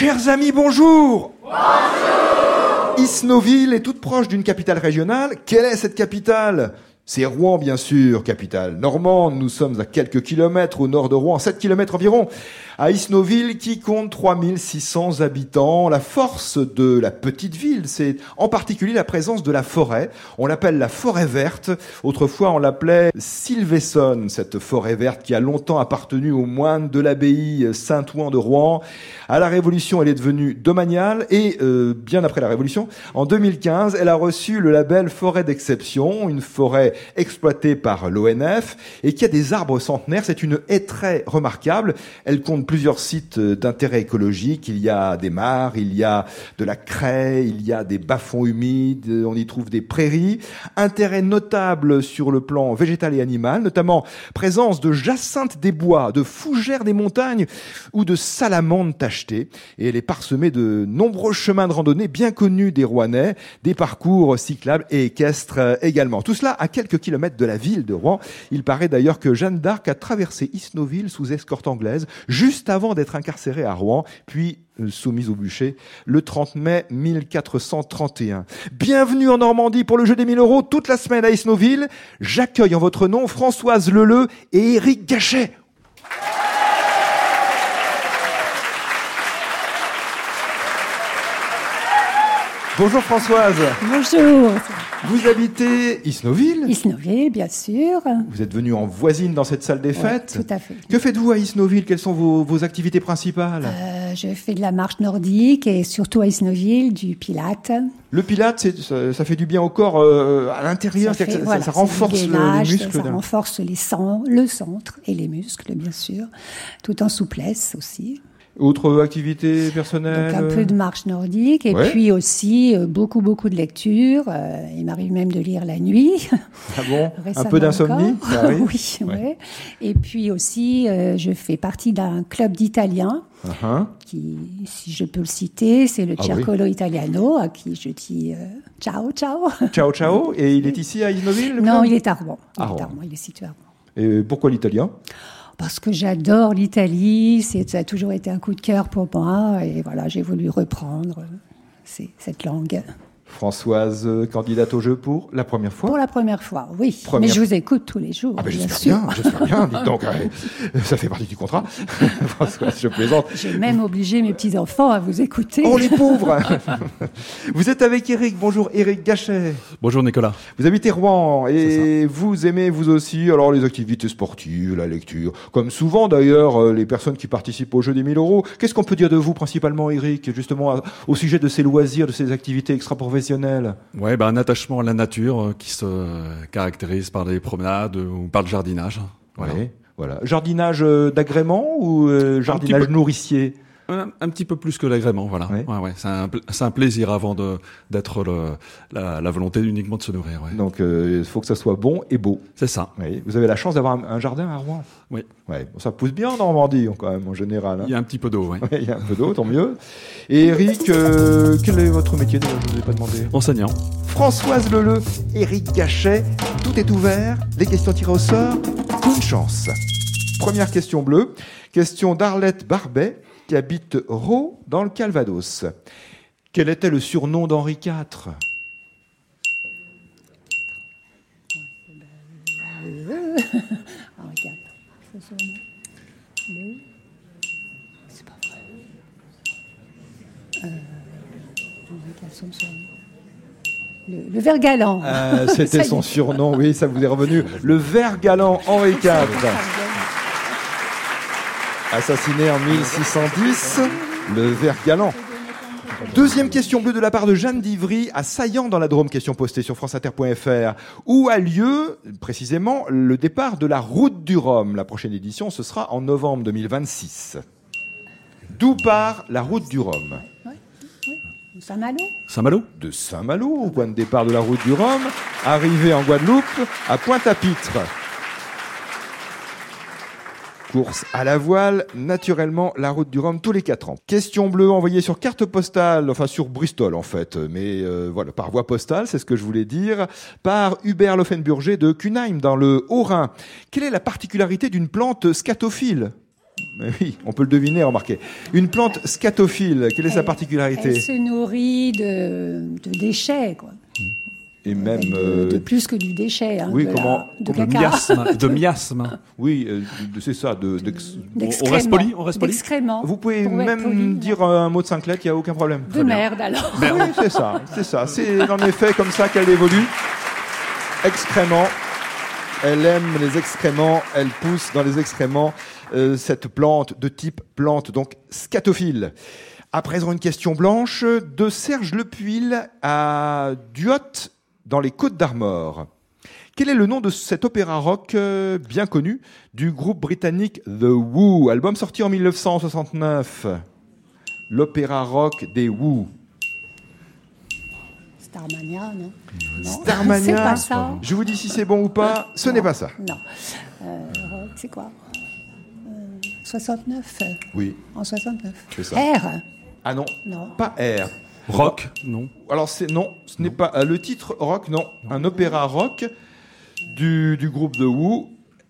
Chers amis, bonjour. Bonjour. Isnoville est toute proche d'une capitale régionale. Quelle est cette capitale? C'est Rouen, bien sûr, capitale normande. Nous sommes à quelques kilomètres au nord de Rouen, 7 kilomètres environ à Isnoville qui compte 3600 habitants. La force de la petite ville, c'est en particulier la présence de la forêt. On l'appelle la forêt verte. Autrefois, on l'appelait Sylvesson, cette forêt verte qui a longtemps appartenu aux moines de l'abbaye Saint-Ouen de Rouen. À la Révolution, elle est devenue domaniale et euh, bien après la Révolution, en 2015, elle a reçu le label forêt d'exception, une forêt exploitée par l'ONF et qui a des arbres centenaires. C'est une haie très remarquable. Elle compte plusieurs sites euh, d'intérêt écologique. Il y a des mares, il y a de la craie, il y a des bas-fonds humides, on y trouve des prairies. Intérêt notable sur le plan végétal et animal, notamment présence de jacinthes des bois, de fougères des montagnes ou de salamandres tachetées. Et elle est parsemée de nombreux chemins de randonnée bien connus des Rouennais, des parcours cyclables et équestres euh, également. Tout cela à quelques kilomètres de la ville de Rouen. Il paraît d'ailleurs que Jeanne d'Arc a traversé Isnoville sous escorte anglaise, juste avant d'être incarcéré à Rouen, puis euh, soumise au bûcher le 30 mai 1431. Bienvenue en Normandie pour le jeu des 1000 euros toute la semaine à Isnoville. J'accueille en votre nom Françoise Leleu et Éric Gachet. Bonjour Françoise. Bonjour. Vous habitez Isnoville Isnoville, bien sûr. Vous êtes venu en voisine dans cette salle des fêtes Tout à fait. Que faites-vous à Isnoville? Quelles sont vos, activités principales? Euh, Je fais de la marche nordique et surtout à Isnoville, du pilate. Le pilate, ça, ça, fait du bien au corps euh, à l'intérieur, ça, ça, renforce les muscles. Ça renforce les sangs, le centre et les muscles, bien sûr, tout en souplesse aussi. Autre activité personnelle Donc un peu de marche nordique et puis aussi euh, beaucoup beaucoup de lecture. Euh, il m'arrive même de lire la nuit. Ah bon? Un peu d'insomnie Oui, ouais. Et puis aussi, euh, je fais partie d'un club d'Italiens. Uh-huh. qui, si je peux le citer, c'est le ah Circolo Italiano, à qui je dis ciao, ciao. Ciao, ciao. Et il est ici à Isnoville Non, il est à Rouen. Il, est à Rouen. il est situé à Rouen. Et pourquoi l'italien? Parce que j'adore l'Italie, ça a toujours été un coup de cœur pour moi, et voilà, j'ai voulu reprendre cette langue. Françoise, euh, candidate au jeu pour la première fois Pour la première fois, oui. Mais je vous écoute tous les jours. Ah ben j'espère bien, j'espère bien. Dites donc, ça fait partie du contrat. Françoise, je plaisante. J'ai même obligé mes petits-enfants à vous écouter. Oh les pauvres Vous êtes avec Eric. Bonjour Eric Gachet. Bonjour Nicolas. Vous habitez Rouen et vous aimez vous aussi alors les activités sportives, la lecture. Comme souvent d'ailleurs, euh, les personnes qui participent au jeu des 1000 euros. Qu'est-ce qu'on peut dire de vous principalement Eric, justement au sujet de ces loisirs, de ces activités extra-professionnelles? Ouais, bah, un attachement à la nature euh, qui se caractérise par des promenades ou par le jardinage. Voilà. voilà. Jardinage euh, d'agrément ou euh, jardinage nourricier? Un, petit peu plus que l'agrément, voilà. Ouais. Ouais, C'est un, un, plaisir avant d'être la, la, volonté uniquement de se nourrir. Donc il faut que ça soit bon et beau. C'est ça. Vous avez la chance d'avoir un, jardin à Rouen? Oui. Ouais. ça pousse bien en Normandie quand même en général. Hein. Il y a un petit peu d'eau, oui. il y a un peu d'eau, tant mieux. Et Eric, quel est votre métier Je ne vous ai pas demandé? Enseignant. Françoise Leleu, Eric Gachet, tout est ouvert. Les questions tirées au sort. Bonne chance. Première question bleue. Question d'Arlette Barbet qui habite Raux dans le Calvados. Quel était le surnom d'Henri IV C'est pas vrai. Euh, le, le vert galant. Euh, c'était son surnom, oui, ça vous est revenu. Le vert galant Henri IV assassiné en 1610, le vert galant. Deuxième question bleue de la part de Jeanne d'Ivry à Saillant dans la Drôme, question postée sur franceinter.fr, où a lieu précisément le départ de la route du Rhum? La prochaine édition, ce sera en novembre 2026. D'où part la route du Rhum? Saint-Malo? Saint-Malo? De Saint-Malo, au point de départ de la route du Rhum, arrivé en Guadeloupe, à Pointe-à-Pitre course à la voile, naturellement la route du Rhum tous les quatre ans. Question bleue envoyée sur carte postale, enfin sur Bristol en fait, mais euh, voilà, par voie postale, c'est ce que je voulais dire, par Hubert Loffenburger de Cunheim dans le Haut-Rhin. Quelle est la particularité d'une plante scatophile? Oui, on peut le deviner, remarquez. Une plante scatophile, quelle est sa particularité? Elle se nourrit de, de déchets, quoi. Et même de, euh, plus que du déchet. Hein, oui, de comment de, miasme, de miasme. Oui, euh, c'est ça. De, on reste poli, on reste poli. Vous pouvez même dire un mot de cinq lettres, il n'y a aucun problème. De merde alors. Oui, c'est ça, c'est ça. C'est en effet comme ça qu'elle évolue. Excréments. Elle aime les excréments, elle pousse dans les excréments euh, cette plante de type plante, donc scatophile. À présent, une question blanche de Serge Lepuil à Duot dans les Côtes d'Armor. Quel est le nom de cet opéra rock euh, bien connu du groupe britannique The Who, album sorti en 1969 L'opéra rock des Who. Starmania, non, Starmania. C'est pas ça. Je vous dis si c'est bon ou pas. Ce n'est pas ça. Non. Euh, c'est quoi? 69 euh, Oui. En 69. C'est ça. R? Ah non. Non. Pas R. Rock, non. Alors c'est non, ce n'est pas euh, le titre rock, non, un opéra rock du, du groupe The Who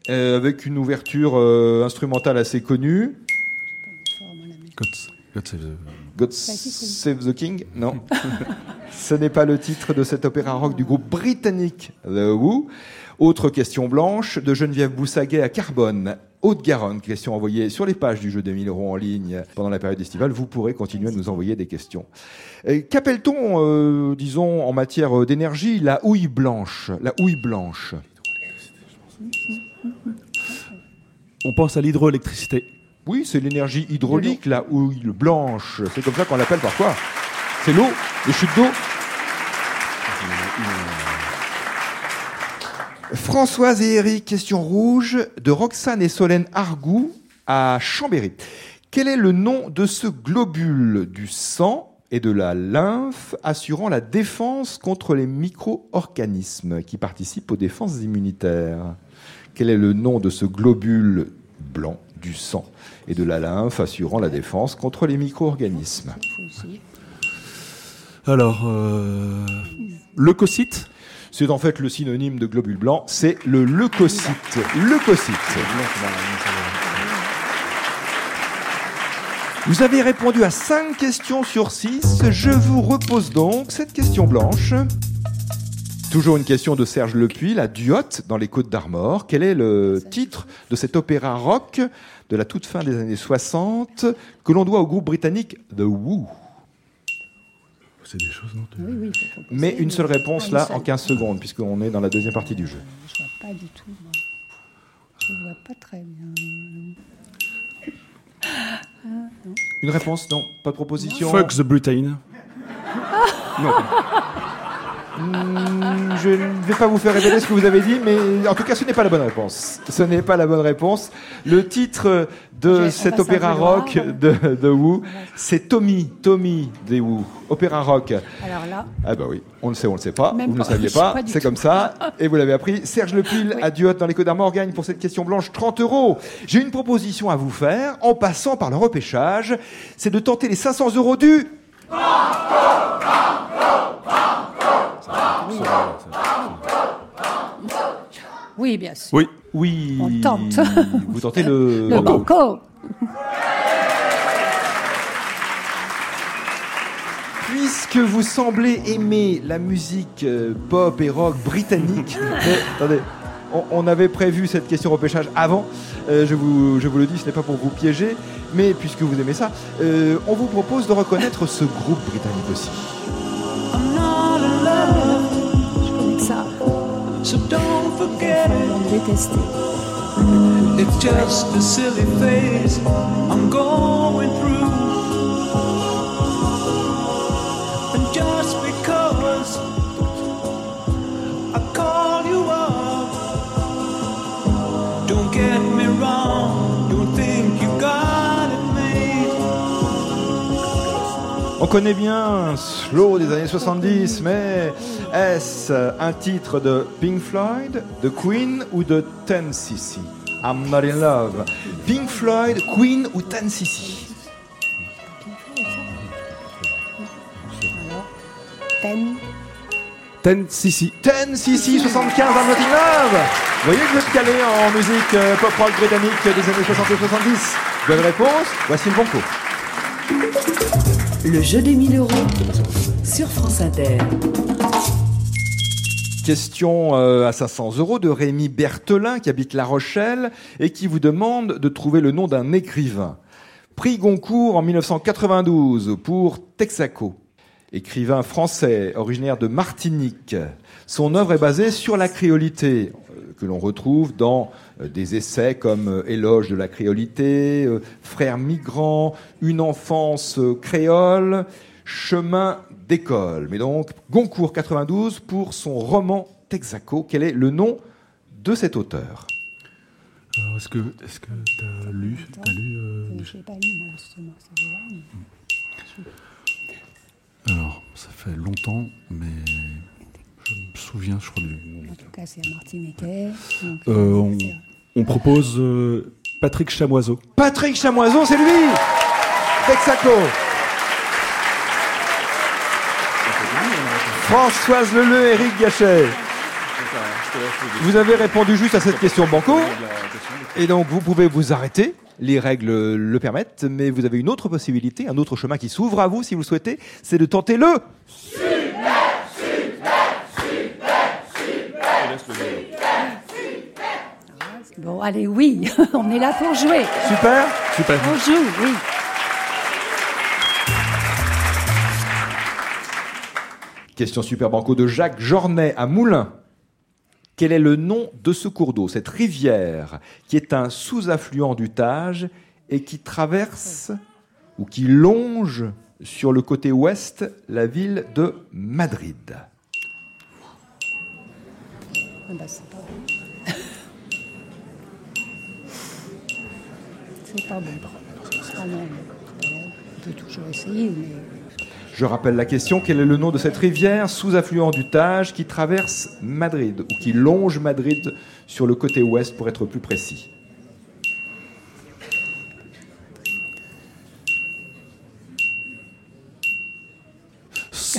euh, avec une ouverture euh, instrumentale assez connue. God, Save the... King Non, ce n'est pas le titre de cet opéra rock du groupe britannique The Who. Autre question blanche de Geneviève Boussaguet à Carbone. Haute-Garonne, question envoyée sur les pages du jeu des 1000 euros en ligne pendant la période estivale. Vous pourrez continuer à nous envoyer des questions. Qu'appelle-t-on, euh, disons, en matière d'énergie, la houille blanche? La houille blanche. On pense à l'hydroélectricité. Oui, c'est l'énergie hydraulique, la houille blanche. C'est comme ça qu'on l'appelle parfois. C'est l'eau, les chutes d'eau. Françoise et Eric, question rouge de Roxane et Solène Argou à Chambéry. Quel est le nom de ce globule du sang et de la lymphe assurant la défense contre les micro-organismes qui participent aux défenses immunitaires? Quel est le nom de ce globule blanc du sang et de la lymphe assurant la défense contre les micro-organismes? Alors, euh, leucocyte c'est en fait le synonyme de globule blanc, c'est le leucocyte. Leucocyte. Vous avez répondu à 5 questions sur 6. Je vous repose donc cette question blanche. Toujours une question de Serge Lepuy, la Duotte dans les Côtes d'Armor. Quel est le titre de cet opéra rock de la toute fin des années 60 que l'on doit au groupe britannique The Who? C'est des choses, non Oui, oui. Mais une seule réponse là en 15 secondes, puisqu'on est dans la deuxième partie du jeu. Je vois pas du tout, moi. Je vois pas très bien. Une réponse Non Pas de proposition Fuck the Britain. non. Hmm, je ne vais pas vous faire révéler ce que vous avez dit, mais en tout cas, ce n'est pas la bonne réponse. Ce n'est pas la bonne réponse. Le titre de cet opéra rock de, de Who, c'est Tommy, Tommy des Who, opéra rock. Alors là. Ah bah oui, on le sait, on le sait pas. vous ne le saviez pas, c'est comme ça, et vous l'avez appris. Serge Lepil, oui. adieu dans les Côtes d'Armor, gagne pour cette question blanche 30 euros. J'ai une proposition à vous faire, en passant par le repêchage, c'est de tenter les 500 euros du. Oui, bien sûr. Oui. Oui. On tente. Vous tentez le. Le coco. Puisque vous semblez aimer la musique euh, pop et rock britannique, mais, attendez, on, on, avait prévu cette question repêchage avant. Euh, je, vous, je vous le dis, ce n'est pas pour vous piéger, mais puisque vous aimez ça, euh, on vous propose de reconnaître ce groupe britannique aussi. So don't forget it. It's just a silly phase I'm going through. Connaît bien Slow des années 70, mais est-ce un titre de Pink Floyd, de Queen ou de 10cc I'm not in love. Pink Floyd, Queen ou 10cc Ten. 10cc. 10cc, 75 I'm not in love Vous voyez que je vais me caler en musique pop rock britannique des années 60 et 70 Bonne réponse, voici le banco. Le jeu des 1000 euros sur France Inter. Question euh, à 500 euros de Rémi Berthelin qui habite La Rochelle et qui vous demande de trouver le nom d'un écrivain. Prix Goncourt en 1992 pour Texaco. Écrivain français originaire de Martinique. Son œuvre est basée sur la créolité que l'on retrouve dans euh, des essais comme Éloge de la créolité, Frères migrants, Une enfance créole, Chemin d'école. Mais donc, Goncourt 92 pour son roman Texaco. Quel est le nom de cet auteur? Est-ce que est-ce que tu as lu, as lu euh, Je n'ai pas lu, moi, justement. Alors, ça fait longtemps, mais je me souviens, je crois, du En tout cas, c'est donc, Euh, euh, on propose euh, Patrick Chamoiseau. Patrick Chamoiseau, c'est lui Texaco Françoise Leleu, Éric Gachet. Vous avez répondu juste à cette question banco. Et donc, vous pouvez vous arrêter. Les règles le permettent, mais vous avez une autre possibilité, un autre chemin qui s'ouvre à vous si vous le souhaitez, c'est de tenter le. Bon, allez, oui, on est là pour jouer. Super Super. On joue, oui. Question super banco de Jacques Jornet à Moulins. Quel est le nom de ce cours d'eau, cette rivière, qui est un sous-affluent du Tage et qui traverse ou qui longe sur le côté ouest la ville de Madrid? Je rappelle la question, quel est le nom de cette rivière sous-affluent du Tage qui traverse Madrid ou qui longe Madrid sur le côté ouest pour être plus précis?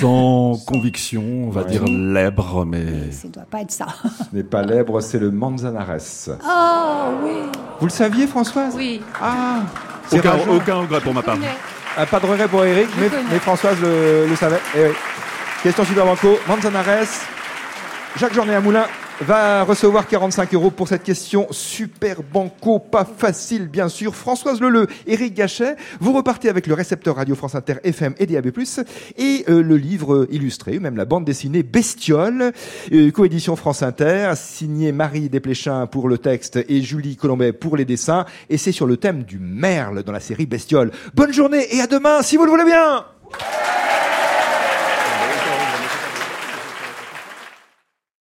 Sans conviction, on va Ouais. dire l'èbre, mais ça ne doit pas être ça. Ce n'est pas l'Èbre, c'est le Manzanares. Oh oui, Vous le saviez Françoise? Oui. Ah c'est aucun, regret pour ma part. Ah, pas de regret pour Eric, mais, mais Françoise le, le savait. Eh oui. Question super banco. Manzanares. Jacques Journet à Moulin va recevoir 45 euros pour cette question super banco, pas facile bien sûr. Françoise Leleu, Éric Gachet, vous repartez avec le récepteur Radio France Inter FM et DAB+, et euh, le livre illustré, même la bande dessinée Bestiole, euh, coédition France Inter, signé Marie Desplechin pour le texte et Julie Colombet pour les dessins, et c'est sur le thème du merle dans la série Bestiole. Bonne journée et à demain si vous le voulez bien